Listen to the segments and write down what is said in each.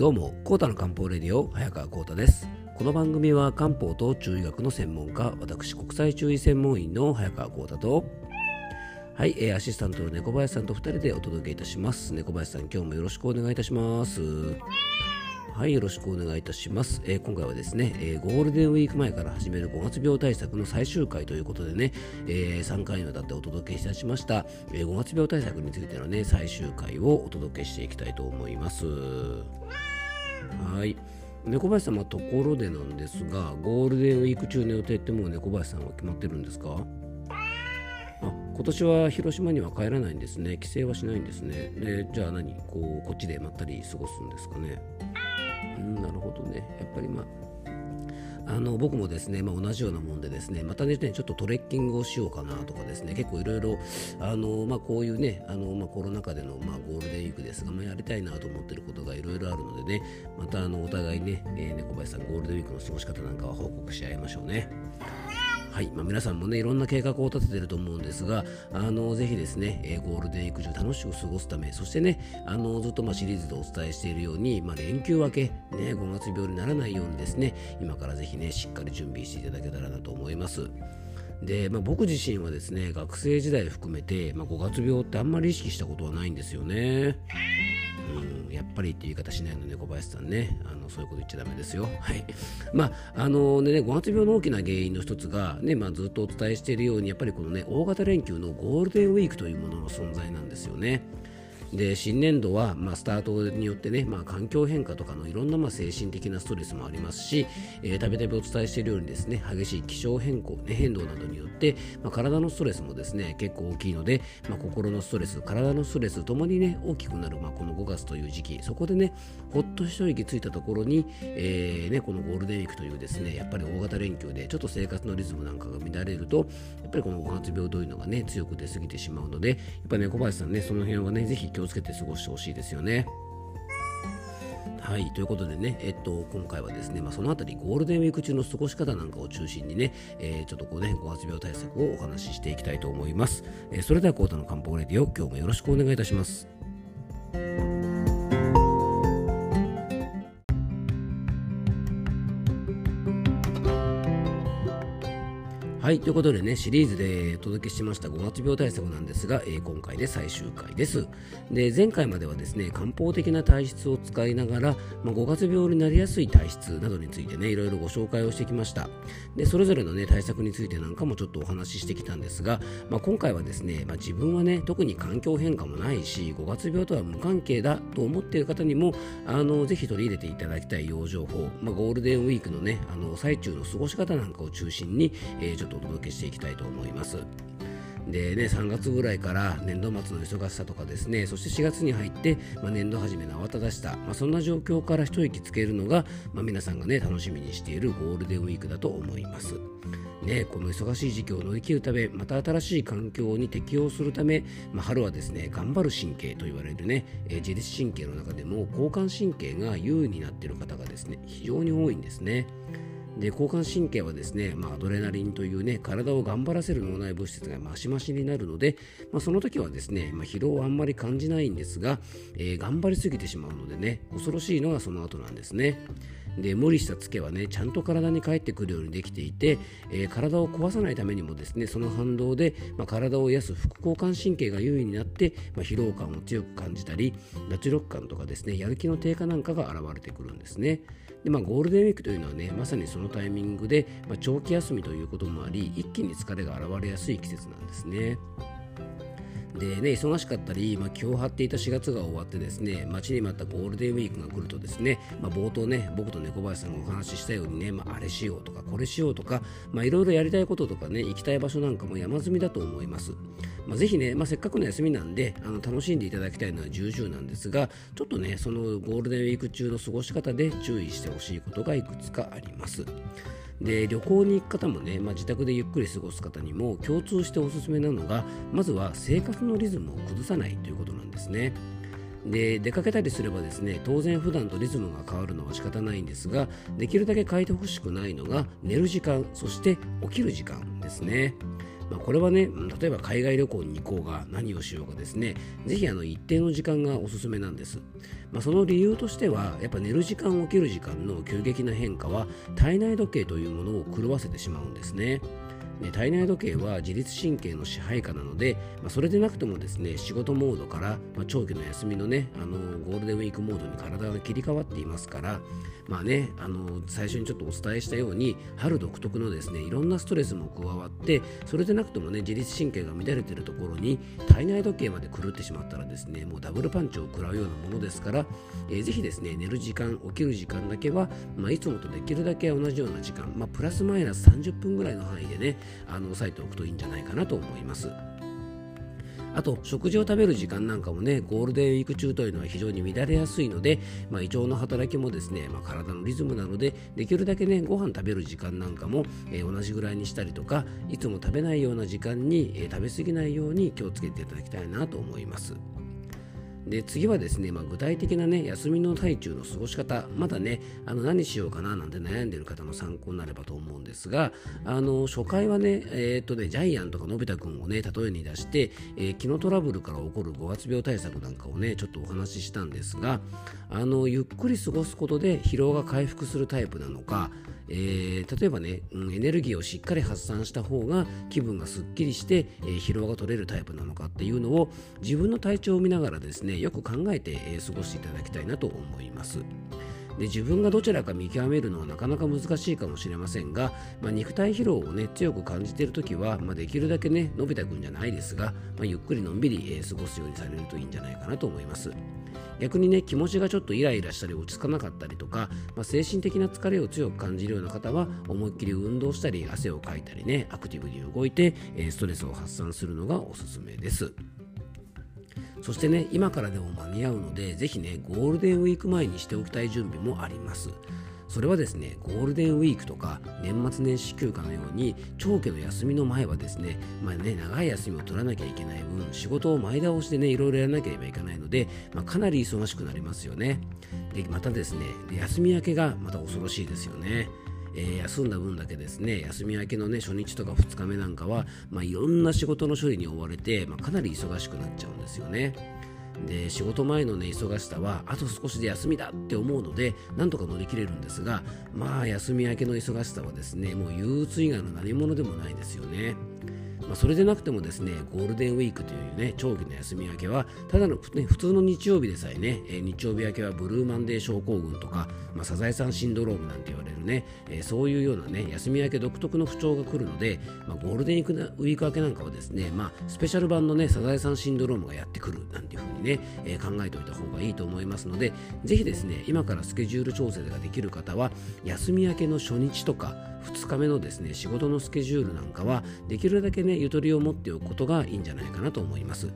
どうも、コータの漢方レディオ、早川コータです。この番組は漢方と中医学の専門家、私、国際中医専門医の早川コータと、はい、えーアシスタントの猫林さんと2人でお届けいたします。猫林さん、今日もよろしくお願いいたします。はい、よろしくお願いいたします。えー今回はですね、えーゴールデンウィーク前から始める5月病対策の最終回ということでね、え3回にわたってお届けいたしました、えー5月病対策についてのね、最終回をお届けしていきたいと思います。はい。猫林さんところでなんですが、ゴールデンウィーク中の予定ってもう猫林さんは決まってるんですか？あ今年は広島には帰らないんですね。帰省はしないんですね。で、じゃあ何？こう、こっちでまったり過ごすんですかね？うん、なるほどね。やっぱりまあ、あの僕もですね、まあ、同じようなもんでですねまたねちょっとトレッキングをしようかなとかですね結構いろいろあの、まあ、こういうねあの、まあ、コロナ禍での、まあ、ゴールデンウィークですが、まあ、やりたいなと思ってることがいろいろあるのでねまたあのお互いね、えー猫林さんゴールデンウィークの過ごし方なんかは報告し合いましょうね。はいまあ、皆さんもねいろんな計画を立ててると思うんですがあのぜひですね、えゴールデンウィーク中楽しく過ごすためそしてねあのずっとまシリーズでお伝えしているように、まあ、連休明け、ね、5月病にならないようにですね今からぜひねしっかり準備していただけたらなと思います。で、まあ、僕自身はですね学生時代含めて、まあ、5月病ってあんまり意識したことはないんですよね。やっぱりっていう言い方しないのね、小林さんね。あのそういうこと言っちゃだめですよ。はい。まあ、あのね、5月病の大きな原因の一つが、ね、まあ、ずっとお伝えしているように、やっぱりこのね、大型連休のゴールデンウィークというものの存在なんですよね。で新年度は、まあ、スタートによってね、まあ、環境変化とかのいろんな、まあ、精神的なストレスもありますし、えーたびたびお伝えしているようにですね激しい気象変更、ね、変動などによって、まあ、体のストレスもですね結構大きいので、まあ、心のストレス体のストレスともにね大きくなる、まあ、この5月という時期。そこでねほっと一息ついたところに、えーね、このゴールデンウィークというですねやっぱり大型連休でちょっと生活のリズムなんかが乱れるとやっぱりこの5月病というのがね強く出過ぎてしまうのでやっぱりね小林さんねその辺はねぜひ気をつけて過ごしてほしいですよね。はい、ということでね、えっと、今回はですね、まあ、そのあたりゴールデンウィーク中の過ごし方なんかを中心にね、えーちょっとこうね、5月病対策をお話ししていきたいと思います。えーそれでは、コータの漢方レディオ、今日もよろしくお願いいたします。はい、ということでね、シリーズでお届けしました5月病対策なんですが、えー今回で最終回です。で、前回まではですね、漢方的な体質を使いながら、まあ、5月病になりやすい体質などについてね、いろいろご紹介をしてきました。で、それぞれのね、対策についてなんかもちょっとお話ししてきたんですが、まあ、今回はですね、まあ、自分はね、特に環境変化もないし、5月病とは無関係だと思っている方にも、あの、ぜひ取り入れていただきたい養生法、まあ、ゴールデンウィークのね、あの、最中の過ごし方なんかを中心に、えーちょっとお届けしていきたいと思います。でね、3月ぐらいから年度末の忙しさとかですねそして4月に入って、まあ、年度初めの慌ただしさ、まあ、そんな状況から一息つけるのが、まあ、皆さんがね楽しみにしているゴールデンウィークだと思います。ね、この忙しい時期を乗り切るためまた新しい環境に適応するため、まあ、春はですね頑張る神経と言われるね、自律神経の中でも交感神経が優位になっている方がですね非常に多いんですね。で交感神経はですね、まあ、アドレナリンというね体を頑張らせる脳内物質がマシマシになるので、まあ、その時はですね、まあ、疲労はあんまり感じないんですが、えー頑張りすぎてしまうのでね恐ろしいのがその後なんですね。で無理したツケはねちゃんと体に返ってくるようにできていて、えー体を壊さないためにもですねその反動で、まあ、体を癒す副交感神経が優位になって、まあ、疲労感を強く感じたり脱力感とかですねやる気の低下なんかが現れてくるんですねで、まあ、ゴールデンウィークというのはねまさにそのタイミングで、まあ、長期休みということもあり一気に疲れが現れやすい季節なんですね。でね、忙しかったり、まあ、気を張っていた4月が終わってですね待ちに待ったゴールデンウィークが来るとですね、まあ、冒頭ね僕と猫林さんがお話ししたようにね、まあ、あれしようとかこれしようとかまあいろいろやりたいこととかね行きたい場所なんかも山積みだと思います、まあ、ぜひね、まあ、せっかくの休みなんであの楽しんでいただきたいのは重々なんですがちょっとねそのゴールデンウィーク中の過ごし方で注意してほしいことがいくつかあります。で旅行に行く方もね、まあ、自宅でゆっくり過ごす方にも共通しておすすめなのがまずは生活のリズムを崩さないということなんですね。で出かけたりすればですね当然普段とリズムが変わるのは仕方ないんですができるだけ変えてほしくないのが寝る時間そして起きる時間ですねまあ、これはね例えば海外旅行に行こうが何をしようがですねぜひあの一定の時間がおすすめなんです、まあ、その理由としてはやっぱ寝る時間起きる時間の急激な変化は体内時計というものを狂わせてしまうんですね。ね、体内時計は自律神経の支配下なので、まあ、それでなくてもですね仕事モードから、まあ、長期の休みのねあのゴールデンウィークモードに体が切り替わっていますからまあねあの最初にちょっとお伝えしたように春独特のですねいろんなストレスも加わってそれでなくてもね自律神経が乱れているところに体内時計まで狂ってしまったらですねもうダブルパンチを食らうようなものですから、えー、ぜひですね寝る時間起きる時間だけは、まあ、いつもとできるだけ同じような時間、まあ、プラスマイナス30分ぐらいの範囲でねあの押さえておくといいんじゃないかなと思います。あと食事を食べる時間なんかもねゴールデンウィーク中というのは非常に乱れやすいので、まあ、胃腸の働きもですね、まあ、体のリズムなのでできるだけねご飯食べる時間なんかも、えー、同じぐらいにしたりとかいつも食べないような時間に、えー、食べ過ぎないように気をつけていただきたいなと思います。で次はですね、まあ、具体的な、ね、休みの最中の過ごし方まだねあの何しようかななんて悩んでる方の参考になればと思うんですがあの初回はね,、えー、っとねジャイアンとかのび太くんをね例えに出して、えー、気のトラブルから起こる5月病対策なんかをねちょっとお話ししたんですがあのゆっくり過ごすことで疲労が回復するタイプなのかえー、例えばね、うん、エネルギーをしっかり発散した方が気分がすっきりして、えー、疲労が取れるタイプなのかっていうのを自分の体調を見ながらですねよく考えて、えー、過ごしていただきたいなと思います。で自分がどちらか見極めるのはなかなか難しいかもしれませんが、まあ、肉体疲労をね強く感じているときは、まあ、できるだけねのび太くんじゃないですが、まあ、ゆっくりのんびり、え、過ごすようにされるといいんじゃないかなと思います。逆にね気持ちがちょっとイライラしたり落ち着かなかったりとか、まあ、精神的な疲れを強く感じるような方は思いっきり運動したり汗をかいたりねアクティブに動いて、え、ストレスを発散するのがおすすめです。そしてね今からでも間に合うのでぜひねゴールデンウィーク前にしておきたい準備もあります。それはですねゴールデンウィークとか年末年始休暇のように長期の休みの前はですね,、まあね、長い休みを取らなきゃいけない分仕事を前倒しでねいろいろやらなければいけないので、まあ、かなり忙しくなりますよねでまたですね休み明けがまた恐ろしいですよねえー、休んだ分だけですね休み明けの、ね、初日とか2日目なんかは、まあ、いろんな仕事の処理に追われて、まあ、かなり忙しくなっちゃうんですよね。で仕事前の、ね、忙しさはあと少しで休みだって思うのでなんとか乗り切れるんですがまあ休み明けの忙しさはですねもう憂鬱以外の何者でもないですよね。まあ、それでなくてもですねゴールデンウィークというね長期の休み明けはただの、ね、普通の日曜日でさえね、え、日曜日明けはブルーマンデー症候群とか、まあ、サザエさんシンドロームなんて言われるね、え、そういうようなね休み明け独特の不調が来るので、まあ、ゴールデンウィーク明けなんかはですね、まあ、スペシャル版のねサザエさんシンドロームがやってくるなんていうふうにね、え、考えておいた方がいいと思いますのでぜひですね今からスケジュール調整ができる方は休み明けの初日とか2日目のですね仕事のスケジュールなんかはできるだけねゆとりを持っておくことがいいんじゃないかなと思います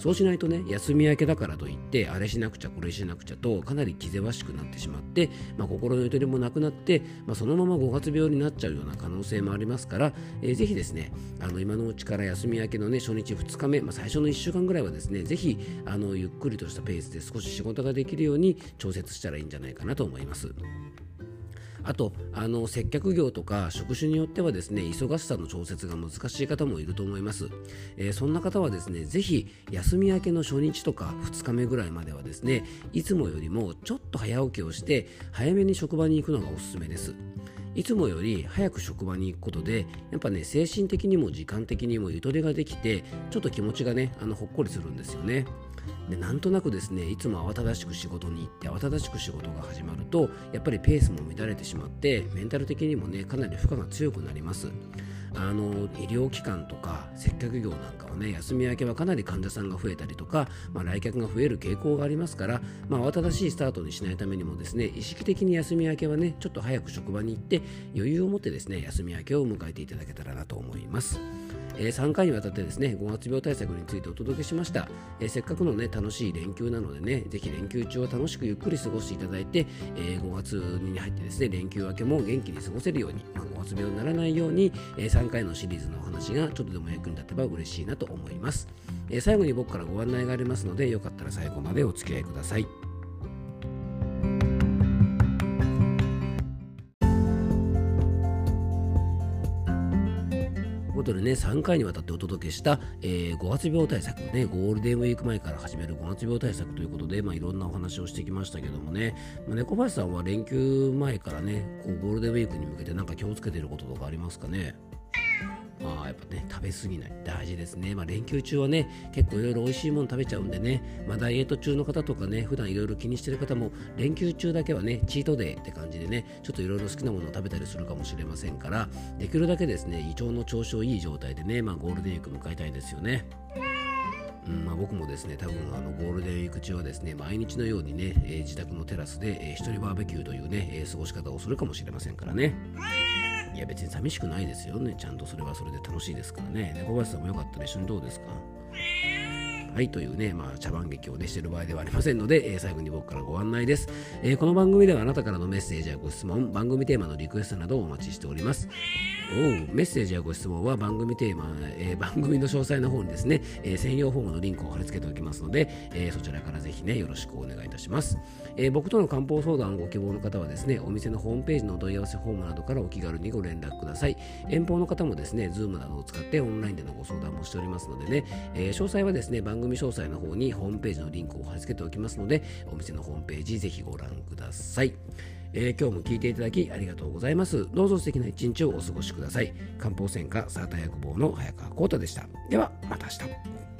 そうしないとね休み明けだからといってあれしなくちゃこれしなくちゃとかなり気ぜわしくなってしまって、まあ、心のゆとりもなくなって、まあ、そのまま5月病になっちゃうような可能性もありますから、えー、ぜひですねあの今のうちから休み明けのね初日2日目、まあ、最初の1週間ぐらいはですねぜひあのゆっくりとしたペースで少し仕事ができるように調節したらいいんじゃないかなと思います。あとあの接客業とか職種によってはですね忙しさの調節が難しい方もいると思います、えー、そんな方はですねぜひ休み明けの初日とか2日目ぐらいまではですねいつもよりもちょっと早起きをして早めに職場に行くのがおすすめです。いつもより早く職場に行くことでやっぱね精神的にも時間的にもゆとりができてちょっと気持ちがねあのほっこりするんですよね。でなんとなくですねいつも慌ただしく仕事に行って慌ただしく仕事が始まるとやっぱりペースも乱れてしまってメンタル的にもねかなり負荷が強くなりますあの医療機関とか接客業なんかはね休み明けはかなり患者さんが増えたりとか、まあ、来客が増える傾向がありますから、まあ、慌ただしいスタートにしないためにもですね意識的に休み明けはねちょっと早く職場に行って余裕を持ってですね休み明けを迎えていただけたらなと思います。え、3回にわたってですね5月病対策についてお届けしました、え、せっかくのね楽しい連休なのでねぜひ連休中は楽しくゆっくり過ごしていただいて、え、5月に入ってですね連休明けも元気に過ごせるように、まあ、5月病にならないように、え3回のシリーズのお話がちょっとでも役に立てば嬉しいなと思います、え最後に僕からご案内がありますのでよかったら最後までお付き合いください。こことでね、3回にわたってお届けした、えー、5月病対策ね、ゴールデンウィーク前から始める5月病対策ということで、まあ、いろんなお話をしてきましたけどもね、まあ、猫林さんは連休前からね、こうゴールデンウィークに向けてなんか気をつけてることとかありますかね？まあやっぱね、食べ過ぎない。大事ですね。まあ連休中はね、結構いろいろ美味しいもの食べちゃうんでね、まあダイエット中の方とかね、普段いろいろ気にしてる方も、連休中だけはね、チートデーって感じでね、ちょっといろいろ好きなものを食べたりするかもしれませんから、できるだけですね、胃腸の調子をいい状態でね、まあゴールデンウィーク迎えたいですよね。うんまあ、僕もですね多分あのゴールデンウィーク中はですね毎日のようにね、えー、自宅のテラスで、えー、一人バーベキューというね、えー、過ごし方をするかもしれませんからね。いや別に寂しくないですよね。ちゃんとそれはそれで楽しいですからね。猫林さんもよかったら一緒にどうですか？はい、というね、まあ、茶番劇をね、してる場合ではありませんので、えー、最後に僕からご案内です、えー、この番組ではあなたからのメッセージやご質問、番組テーマのリクエストなどをお待ちしております。おメッセージやご質問は番組テーマ、えー、番組の詳細の方にですね、え専用フォームのリンクを貼り付けておきますので、えそちらからぜひね、よろしくお願いいたします。え僕との漢方相談をご希望の方はですね、お店のホームページのお問い合わせフォームなどからお気軽にご連絡ください。遠方の方もですね、Zoom などを使ってオンラインでのご相談もしておりますのでね、え詳細はですね、番組詳細の方にホームページのリンクを貼り付けておきますので、お店のホームページぜひご覧ください。えー、今日も聞いていただきありがとうございます。どうぞ素敵な一日をお過ごしください。漢方専科サーター薬房の早川浩太でした。では、また明日。